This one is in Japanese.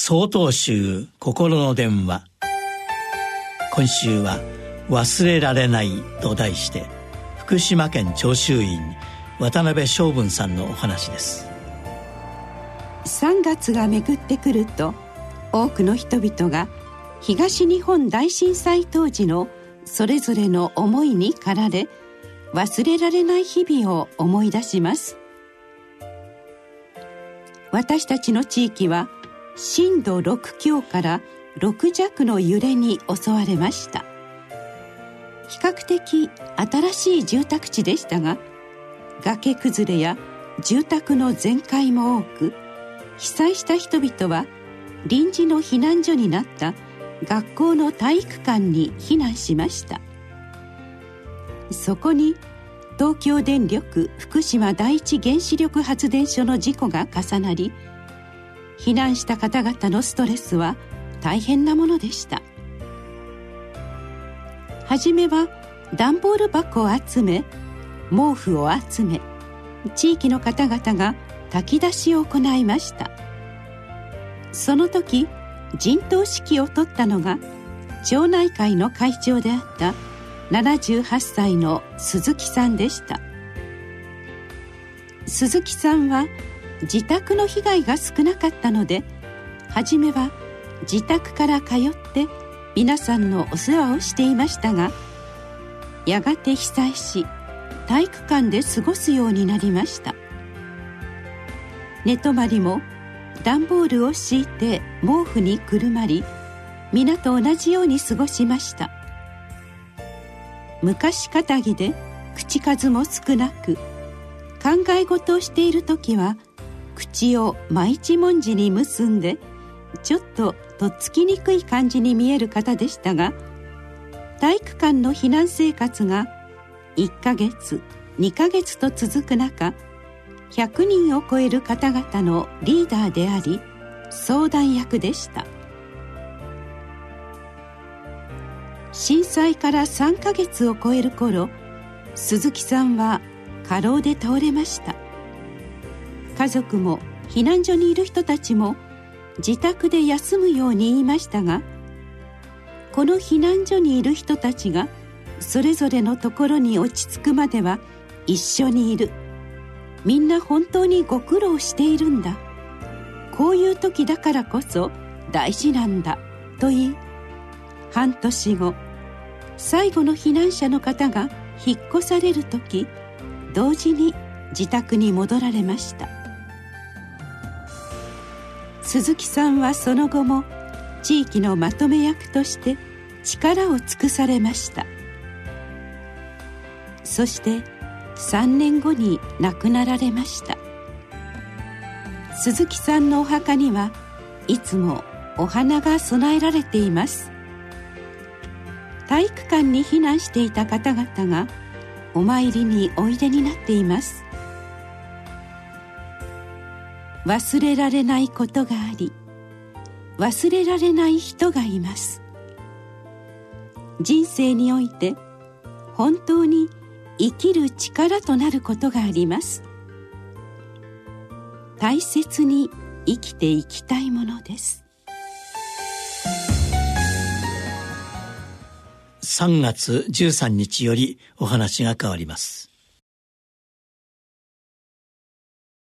総統集心の電話。今週は「忘れられない」と題して福島県長州院渡辺昌文さんのお話です。3月がめぐってくると多くの人々が東日本大震災当時のそれぞれの思いに駆られ忘れられない日々を思い出します。私たちの地域は震度6強から6弱の揺れに襲われました。比較的新しい住宅地でしたが崖崩れや住宅の全壊も多く被災した人々は臨時の避難所になった学校の体育館に避難しました。そこに東京電力福島第一原子力発電所の事故が重なり避難した方々のストレスは大変なものでした。初めは段ボール箱を集め毛布を集め地域の方々が炊き出しを行いました。その時陣頭指揮を取ったのが町内会の会長であった78歳の鈴木さんでした。鈴木さんは自宅の被害が少なかったので初めは自宅から通って皆さんのお世話をしていましたがやがて被災し体育館で過ごすようになりました。寝泊まりも段ボールを敷いて毛布にくるまり皆と同じように過ごしました。昔かたぎで口数も少なく考え事をしている時は口を真一文字に結んでちょっととっつきにくい感じに見える方でしたが体育館の避難生活が1ヶ月2ヶ月と続く中100人を超える方々のリーダーであり相談役でした。震災から3ヶ月を超える頃鈴木さんは過労で倒れました。家族も避難所にいる人たちも自宅で休むように言いましたがこの避難所にいる人たちがそれぞれのところに落ち着くまでは一緒にいる。みんな本当にご苦労しているんだ。こういう時だからこそ大事なんだと言い半年後最後の避難者の方が引っ越される時同時に自宅に戻られました。鈴木さんはその後も地域のまとめ役として力を尽くされました。そして3年後に亡くなられました。鈴木さんのお墓にはいつもお花が供えられています。体育館に避難していた方々がお参りにおいでになっています。忘れられないことがあり忘れられない人がいます。人生において本当に生きる力となることがあります。大切に生きていきたいものです。3月13日よりお話が変わります。